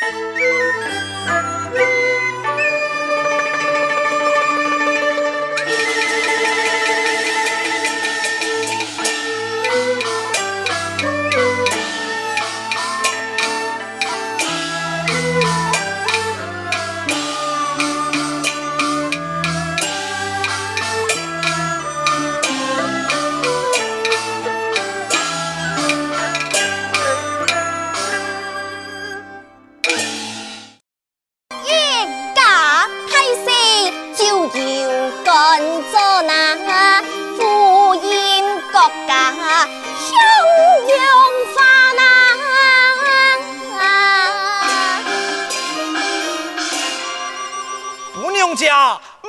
Bye.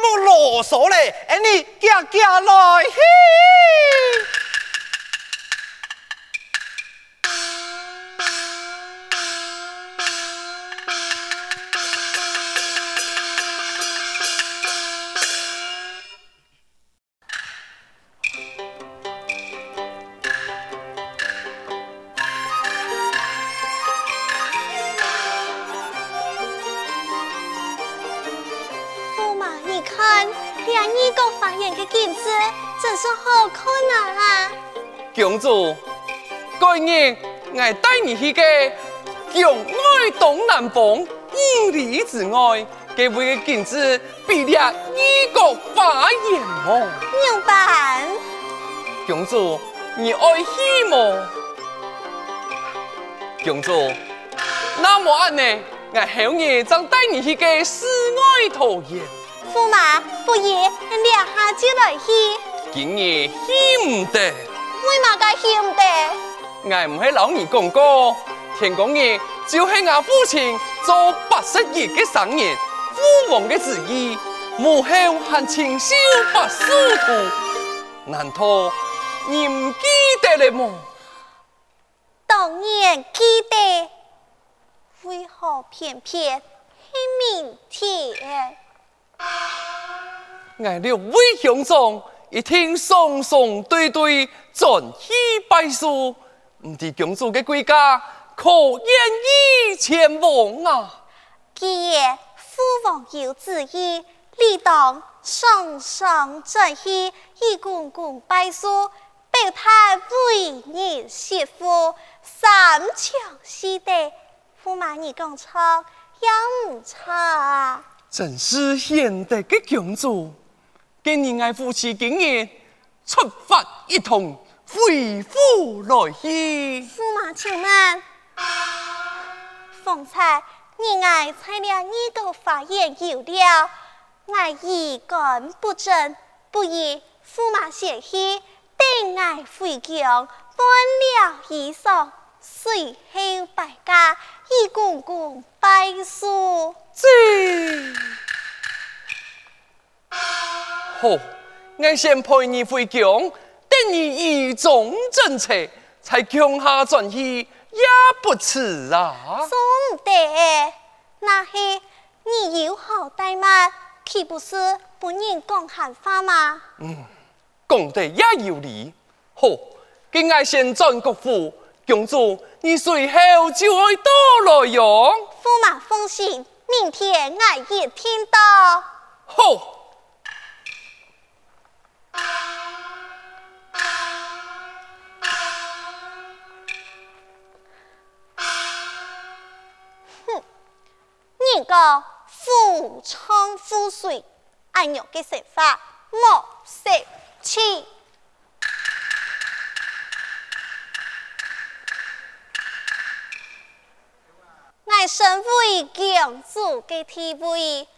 莫啰嗦嘞，哎，你家家来。嘿今日我带你去个疆外东南方五里之外，给位个景致比列异国花颜哦。牛板，公主，你爱去吗？公主，那么安呢？我后日将带你去个世外桃源。驸马，不如两下就来去。今日去唔得。为嘛该嫌的？我唔系老二公哥，听讲嘅就系我父亲做八十亿嘅生意，父王嘅旨意，母后还亲手把书图，难道你唔记得了么？当然记得，为何偏偏系明天？我六位兄长。一听双双对对，转起拜书，唔知公主嘅归家可愿意前往啊？既然父王有旨意，理当双双转起，一公公拜书，表态为你媳妇，三强四德，驸马你讲错也唔错啊！真是贤德嘅公主。今年爱夫妻今日出发一同回复来去。驸马请慢，方才你爱猜了你个发言有了，我意感不正，不如驸马先去，等爱回京换了衣裳，随后拜驾，一公公拜书。好，我先陪你回京，等你仪装整齐，才江下转移也不迟啊。说得，那是你有好怠慢，岂不是不认讲闲话吗？嗯，讲得也有理。好，今爱先转国府，公主你随后就会到来哟。驸马放心，明天我一听到。好。一个夫唱妇随，按钮的说法莫失去。我身为公主的地位，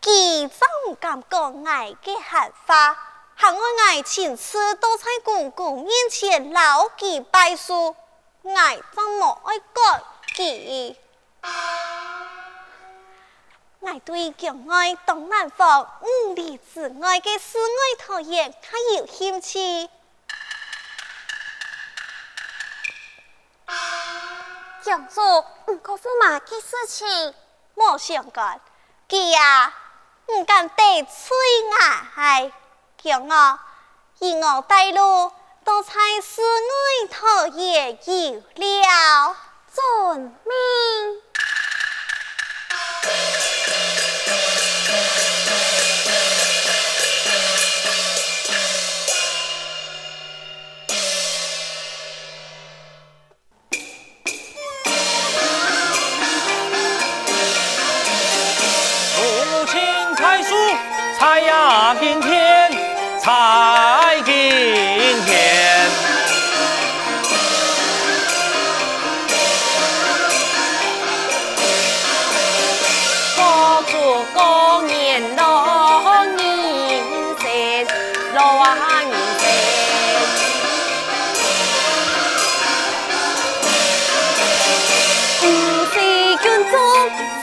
既怎敢讲我的闲话？喊我爱亲自都在公公面前牢记拜书，我怎么爱改记？我对疆外东南方五里之外的世外桃源还有兴趣。公主，唔可驸马的事情，莫相干。佢呀，唔敢得罪我，叫我以我带路，都在世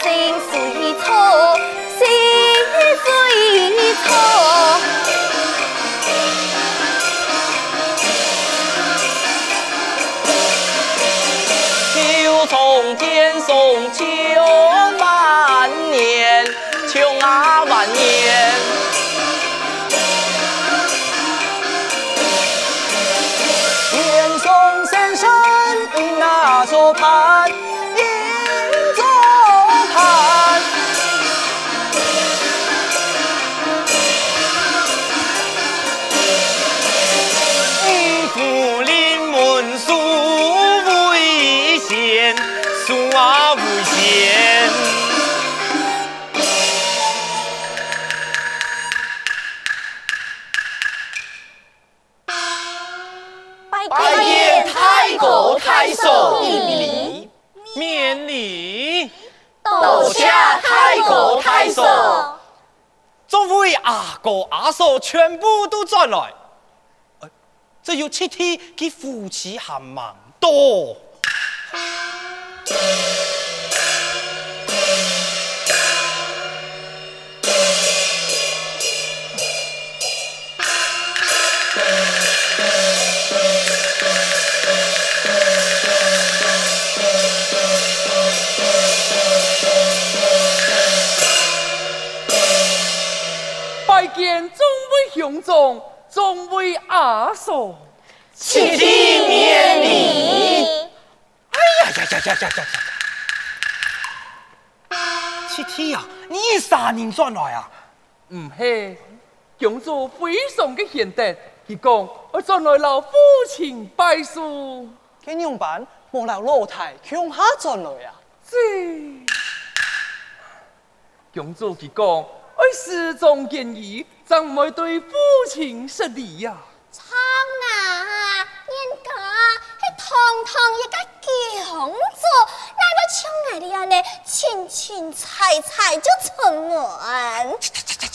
生水草，水草。九重天送秋万年，秋啊万年。年送先生迎那座盼，太国太守。众位阿哥阿嫂全部都转来，哎这有七天给夫妻还蛮多。众位兄长，众位阿嫂。七天免礼。哎呀呀呀呀呀呀呀！七天呀，你啥人转来啊？唔系，兄长非常嘅贤德，佢讲我转来老父亲拜书。佢用办莫留老太向下转来啊！这兄长佢讲，我始终建议，怎唔会对父亲失礼呀？苍啊，人家系堂堂一个公主，哪个像我哋安尼清清采采就出门？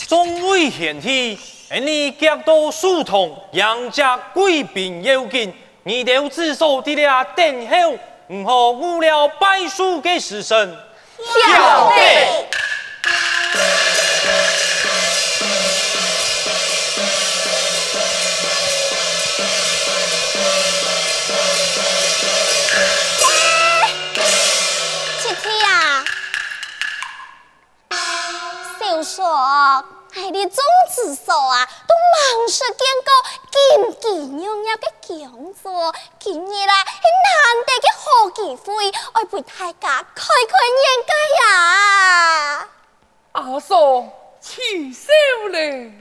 众位贤弟，你脚到书童，杨家贵宾要紧，你留自守的了等候，唔好误了拜书嘅时辰。晓得。说，哎，你总是说啊，都忙是见过金金亮亮的工作，今日啦，系难得的好机会，我陪大家开开眼界呀！阿嫂，起手咧！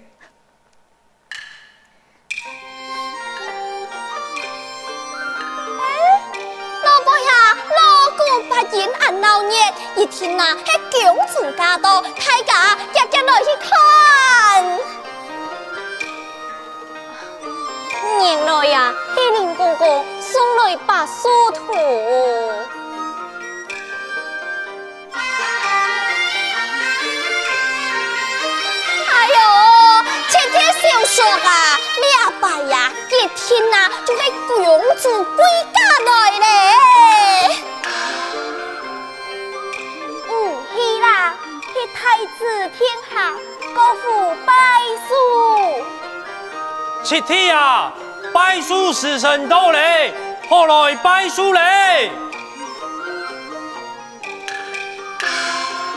锣鼓八音按闹热，一听啊，系公主驾到，大家夹夹来去看。原来呀，系林公公送来把书图。哎呦，这天小说啊，你阿爸呀，一听啊，就系公主归家来咧。太子天下，高父拜书。七天啊，拜书时辰到嘞，何来拜书嘞？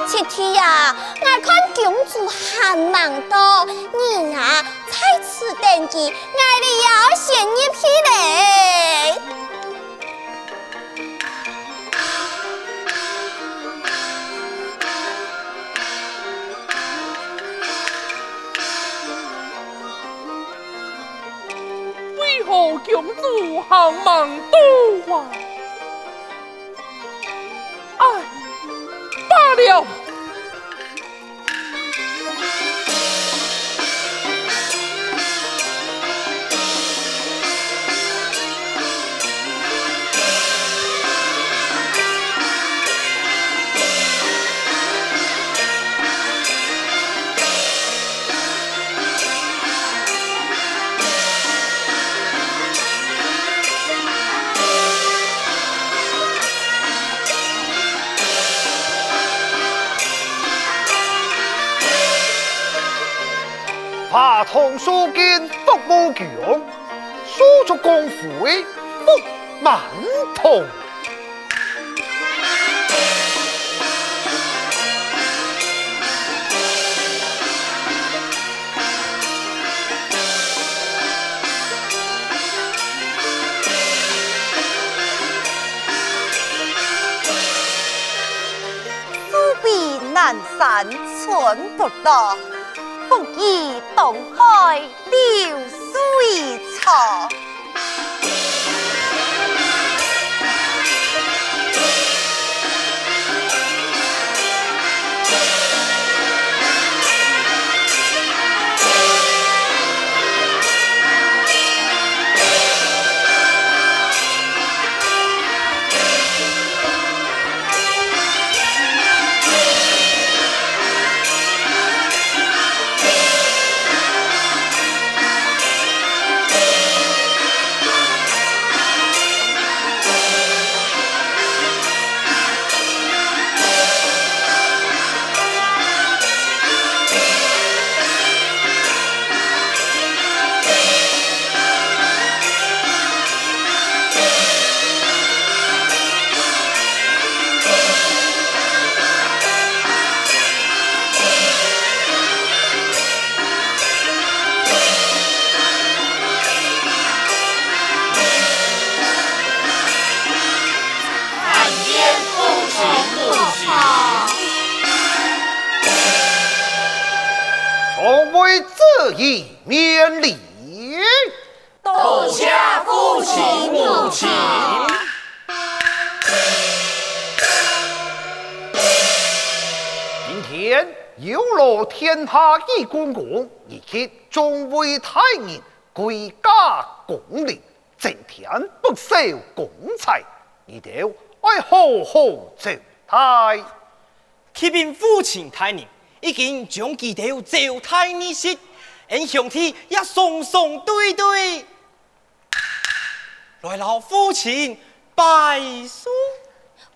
七天呀，我看公主还忙多，你啊，在此等机，我哋要先一批嘞。主行忙多啊？哎，罢了。堂所见福无穷，输出功夫福满堂。南山寸不到。一东海流水长。下一公公，以及众位太人归家共礼，增添不守公财，你哋爱好好招待。启禀父亲大人，已经将佢哋招待你先，俺兄弟也双双对对，来老父亲拜书。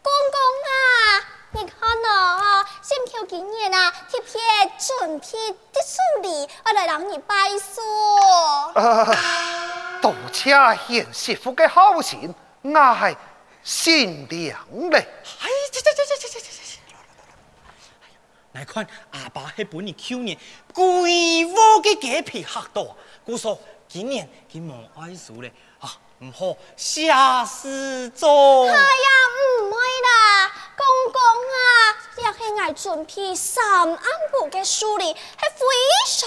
公公啊！你看呐、啊，挑今年啊，贴片准片的顺利，我来让你拜寿。多谢贤媳妇的好心，我还心凉了。哎，这这这这这这这这这！来看阿爸那本年去年贵窝的鸡皮吓到，姑说今年佮莫爱寿嘞，啊，唔好下世做。哎呀，唔会啦。公公啊，你系爱准备三安部嘅书呢，系非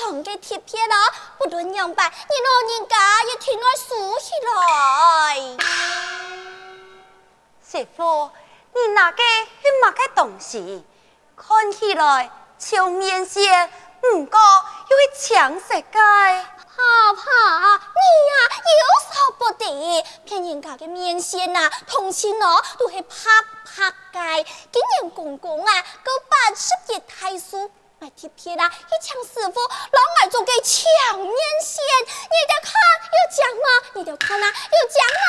常嘅贴帖了、不论样板，你老人家也挺我书起来。媳妇，你那个很么个东西，看起来像面线。唔过又会抢食嘅。阿爸，你呀、啊、有所不得，骗人家嘅面线呐，同时喏都系拍拍街。今年公公啊，够八十一大寿，买贴片啦，一抢师傅，老爱做嘅抢面线，你得看有奖吗？你得看啦，有奖啊！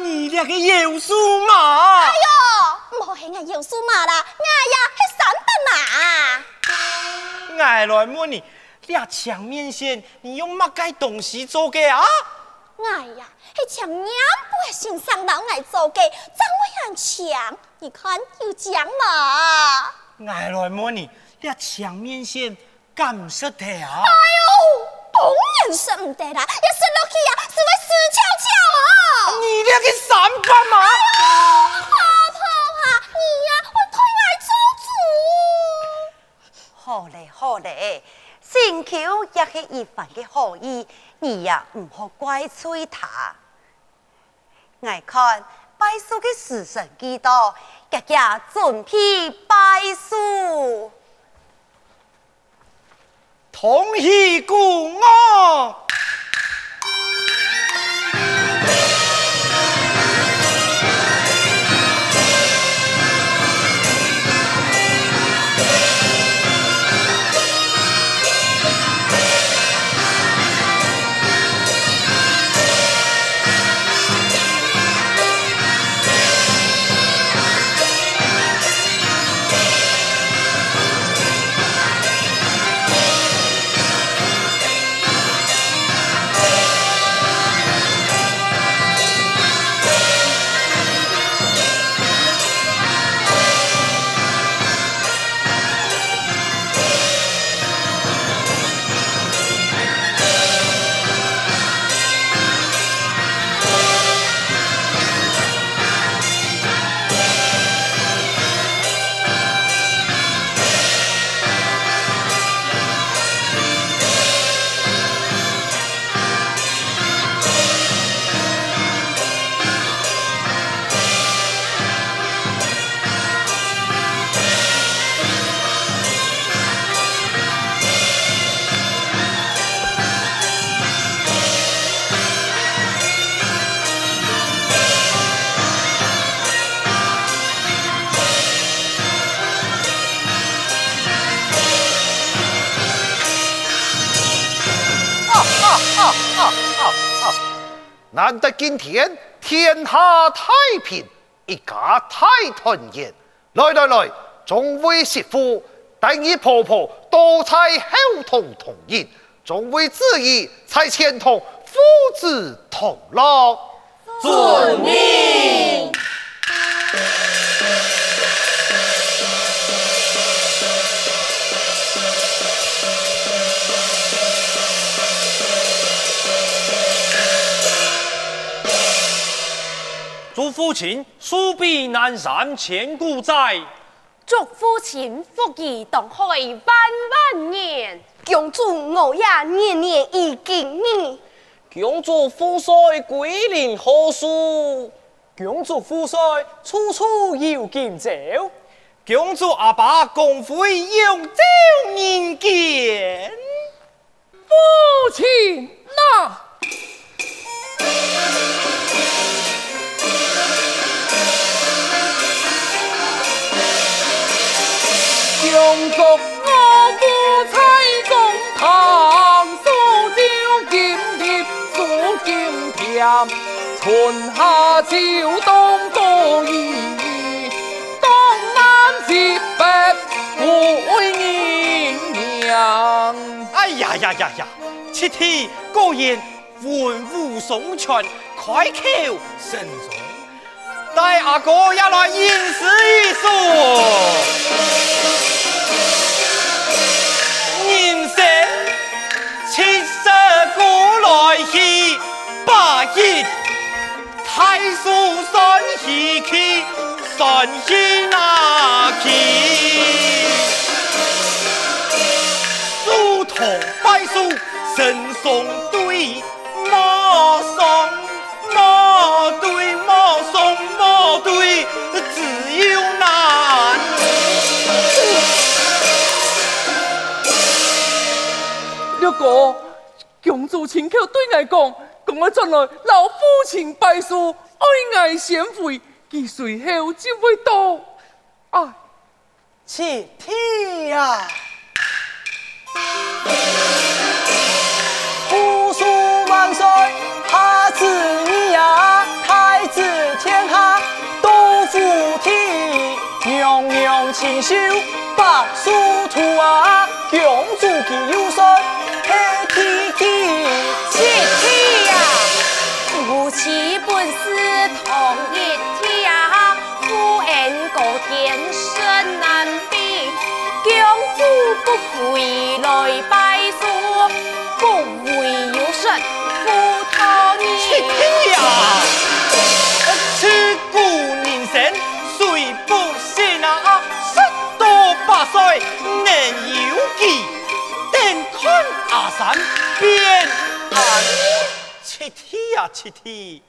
你俩个有数嘛？哎呦，唔好系我有数嘛啦，我呀系三百嘛。爱来问你，你俩抢面线，你用乜该东西做嘅啊？哎呀，系抢两百先生老爱做嘅，怎么样抢？你看有奖嘛？爱来问你，你俩抢面线干唔识得啊？哎呦，当然识唔得啦，一识落去啊，是会死翘翘啊。你俩个三八嘛？哎呦，呀、啊，我推来做主。好嘞，好嘞，新桥也是一番的好意，你呀唔好怪罪他。爱看拜师的时辰几多，家家准备拜师，同喜故我。难得今天天下太平，一家太团圆。来来来，众位媳妇，带你婆婆多采后同同饮，众位子怡，采前堂父子同乐。遵命。祝父亲寿比南山千古在，祝父亲福如东海万万年，恭祝我也年年有今日，恭祝富帅桂林好书，恭祝富帅处处有今朝，恭祝阿爸公会永照人间，父亲呐。恭祝我父在公堂，数朝金贴数金田，春夏秋冬多宜，东南西北护阴阳。哎呀呀呀呀！七天果然文武双全，开口生财。带阿哥也来吟诗一首。十古来稀，八亿太叔算稀奇，算稀那奇。书同百书，神送对，莫送莫对，莫送莫对，只有难。六哥，公主亲口对我讲，讲我转来老父亲拜书，爱爱先回，佢随后就会到。哎，七天呀！富庶万岁，哈子你呀，太子天下都服听，娘娘亲手把书图啊，公主记有声。多八岁能有记，等看阿三。变安七天呀七天，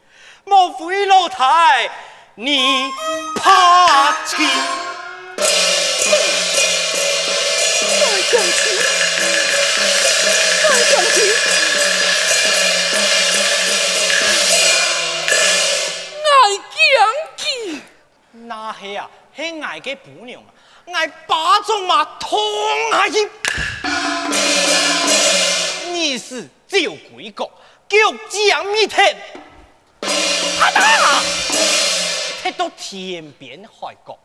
莫非老太你怕气？再讲起，再讲起，爱讲起，那是啊，是爱个姑娘啊，爱巴掌嘛，痛啊一。你是赵贵国，脚将米天，啪嗒，踢到天边海角。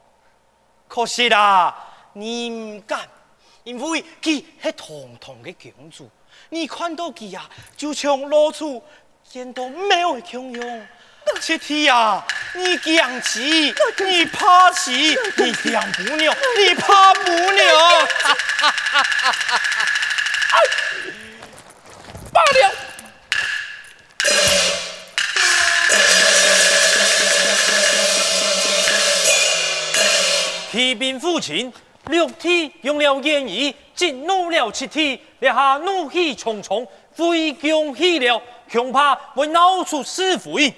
可惜啦，你唔敢，因为佢系堂堂的公主，你看到佢呀，就像露出见到没有强用。七天啊，你讲起，你怕起，你讲不了，你怕不了。罢了。提兵父亲，六天用了言语，激怒了七天，立下怒气冲冲，回宫去了，恐怕会闹出是非。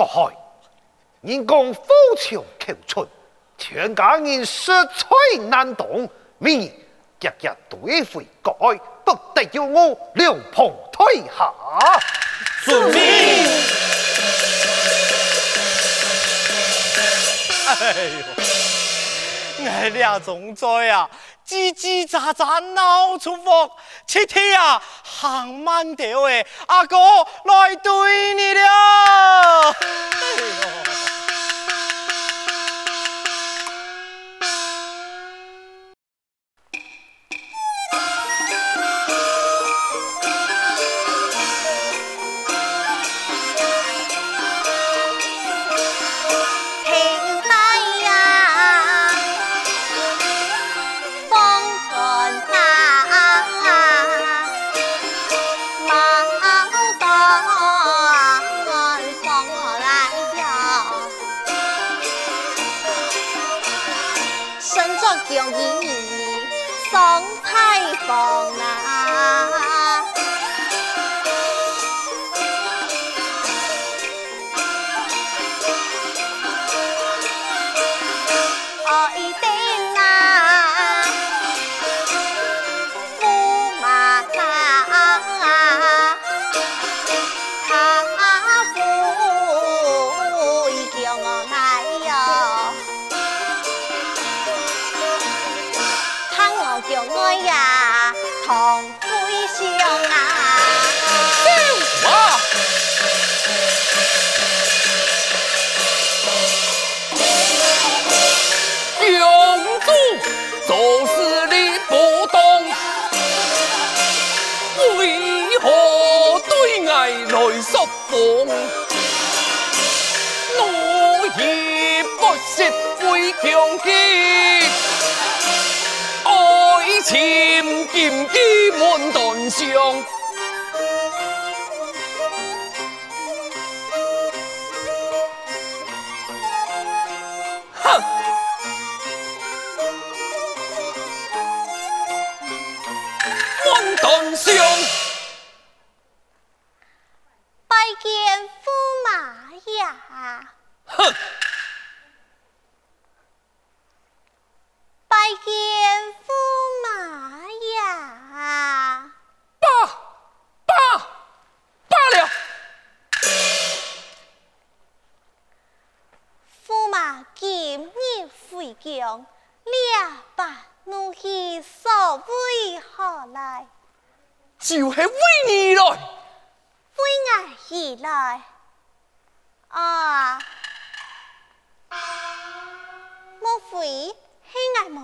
国海，人讲富强求存，全家人实在难懂，明日日日对付国海。不得要我两旁退下，遵命。哎呦，俺俩总在啊，叽叽喳喳闹出风，七天啊，行慢条诶，阿哥来对你了。就是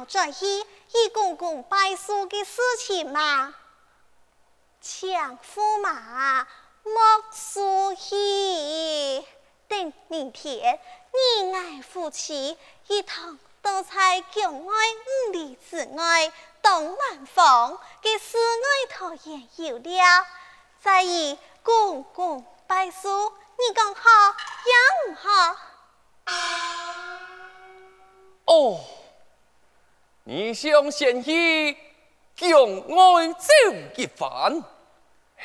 在意一公公拜师的事情吗？请驸马莫输气，等明天你我夫妻一同到在郊外五里之外。东南方嘅室外桃园有了，再以公公拜师，你讲好也唔好？哦，你想先去将爱走一番，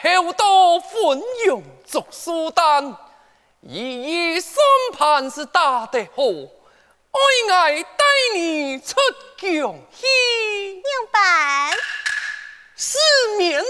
后到汾阳做苏丹，一一算盘是打得好。爱爱带你出疆去，明白四面